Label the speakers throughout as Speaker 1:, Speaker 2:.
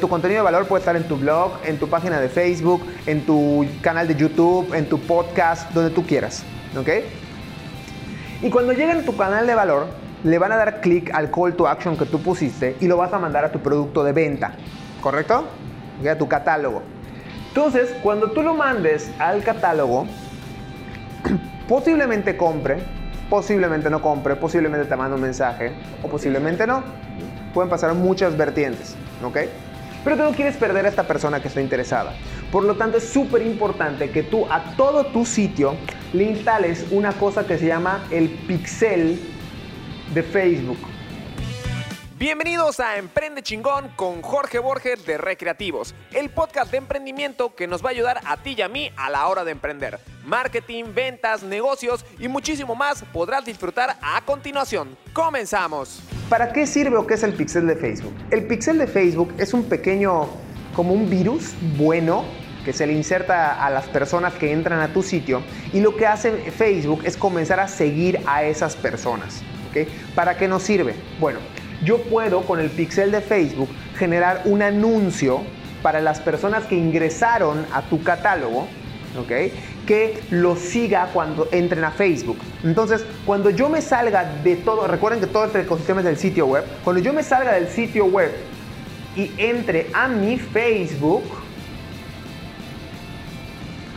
Speaker 1: Tu contenido de valor puede estar en tu blog, en tu página de Facebook, en tu canal de YouTube, en tu podcast, donde tú quieras. ¿Ok? Y cuando lleguen a tu canal de valor, le van a dar clic al call to action que tú pusiste y lo vas a mandar a tu producto de venta. ¿Correcto? A tu catálogo. Entonces, cuando tú lo mandes al catálogo, posiblemente compre, posiblemente no compre, posiblemente te mande un mensaje o posiblemente no. Pueden pasar muchas vertientes, ¿ok? Pero tú no quieres perder a esta persona que está interesada. Por lo tanto, es súper importante que tú a todo tu sitio le instales una cosa que se llama el pixel de Facebook.
Speaker 2: Bienvenidos a Emprende Chingón con Jorge Borges de Recreativos, el podcast de emprendimiento que nos va a ayudar a ti y a mí a la hora de emprender. Marketing, ventas, negocios y muchísimo más podrás disfrutar a continuación. Comenzamos.
Speaker 1: ¿Para qué sirve o qué es el pixel de Facebook? El pixel de Facebook es un pequeño, como un virus bueno que se le inserta a las personas que entran a tu sitio y lo que hace Facebook es comenzar a seguir a esas personas. ¿Para qué nos sirve? Bueno, yo puedo con el pixel de Facebook generar un anuncio para las personas que ingresaron a tu catálogo, ¿ok? Que lo siga cuando entren a Facebook. Entonces, cuando yo me salga de todo, recuerden que todo este ecosistema es del sitio web, cuando yo me salga del sitio web y entre a mi Facebook,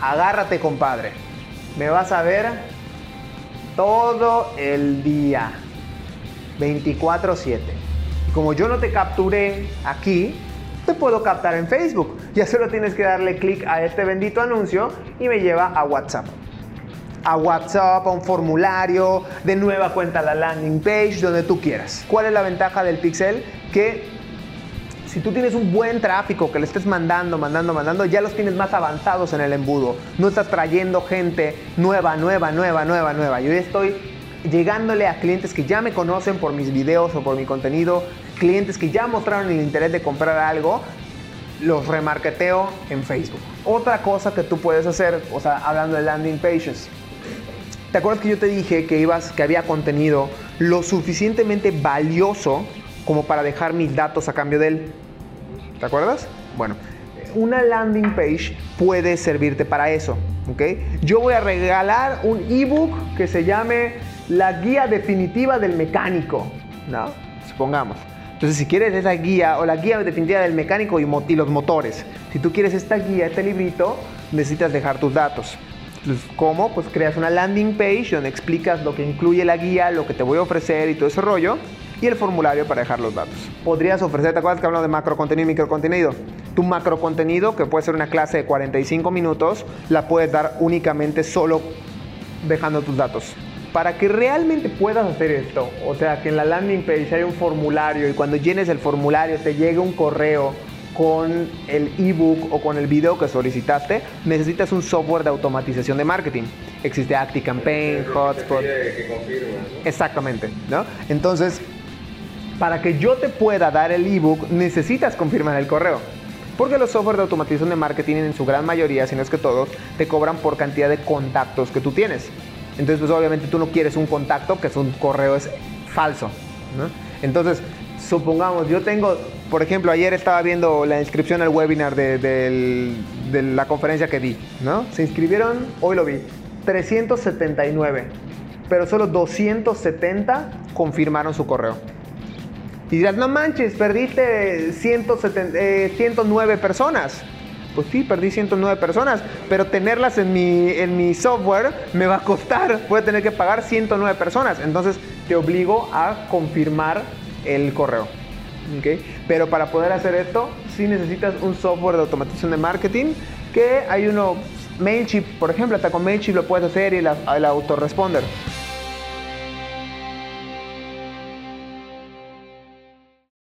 Speaker 1: agárrate compadre, me vas a ver todo el día. 24/7. Como yo no te capturé aquí, te puedo captar en Facebook. Ya solo tienes que darle clic a este bendito anuncio y me lleva a WhatsApp. A WhatsApp, a un formulario, de nueva cuenta la landing page, donde tú quieras. ¿Cuál es la ventaja del Pixel? Que si tú tienes un buen tráfico que le estés mandando, mandando, mandando, ya los tienes más avanzados en el embudo. No estás trayendo gente nueva, nueva, nueva, nueva, nueva. Yo ya estoy llegándole a clientes que ya me conocen por mis videos o por mi contenido, clientes que ya mostraron el interés de comprar algo, los remarketeo en Facebook. Otra cosa que tú puedes hacer, o sea, hablando de landing pages. ¿Te acuerdas que yo te dije que ibas que había contenido lo suficientemente valioso como para dejar mis datos a cambio de él? ¿Te acuerdas? Bueno, una landing page puede servirte para eso, ¿ok? Yo voy a regalar un ebook que se llame la guía definitiva del mecánico, ¿no? Supongamos. Entonces, si quieres esa guía o la guía definitiva del mecánico y, los motores, si tú quieres esta guía, este librito, necesitas dejar tus datos. ¿cómo? Pues creas una landing page donde explicas lo que incluye la guía, lo que te voy a ofrecer y todo ese rollo, y el formulario para dejar los datos. Podrías ofrecer, ¿te acuerdas que hablamos de macro contenido y micro contenido? Tu macro contenido, que puede ser una clase de 45 minutos, la puedes dar únicamente solo dejando tus datos para que realmente puedas hacer esto, o sea, que en la landing page hay un formulario y cuando llenes el formulario te llegue un correo con el ebook o con el video que solicitaste, necesitas un software de automatización de marketing. Existe ActiCampaign, Hotspot. Exactamente, ¿no? Entonces, para que yo te pueda dar el ebook, necesitas confirmar el correo. Porque los softwares de automatización de marketing en su gran mayoría, si no es que todos, te cobran por cantidad de contactos que tú tienes. Entonces, pues obviamente tú no quieres un contacto que es un correo es falso. Entonces, supongamos, yo tengo, por ejemplo, ayer estaba viendo la inscripción al webinar de, la conferencia que di, ¿no? Se inscribieron, hoy lo vi, 379, pero solo 270 confirmaron su correo. Y dirás, no manches, perdiste 109 eh, personas. Pues sí, perdí 109 personas, pero tenerlas en mi, en mi software me va a costar. Voy a tener que pagar 109 personas. Entonces te obligo a confirmar el correo. ¿Okay? Pero para poder hacer esto, sí necesitas un software de automatización de marketing que hay uno, MailChimp, por ejemplo, hasta con MailChimp lo puedes hacer y el, el autoresponder.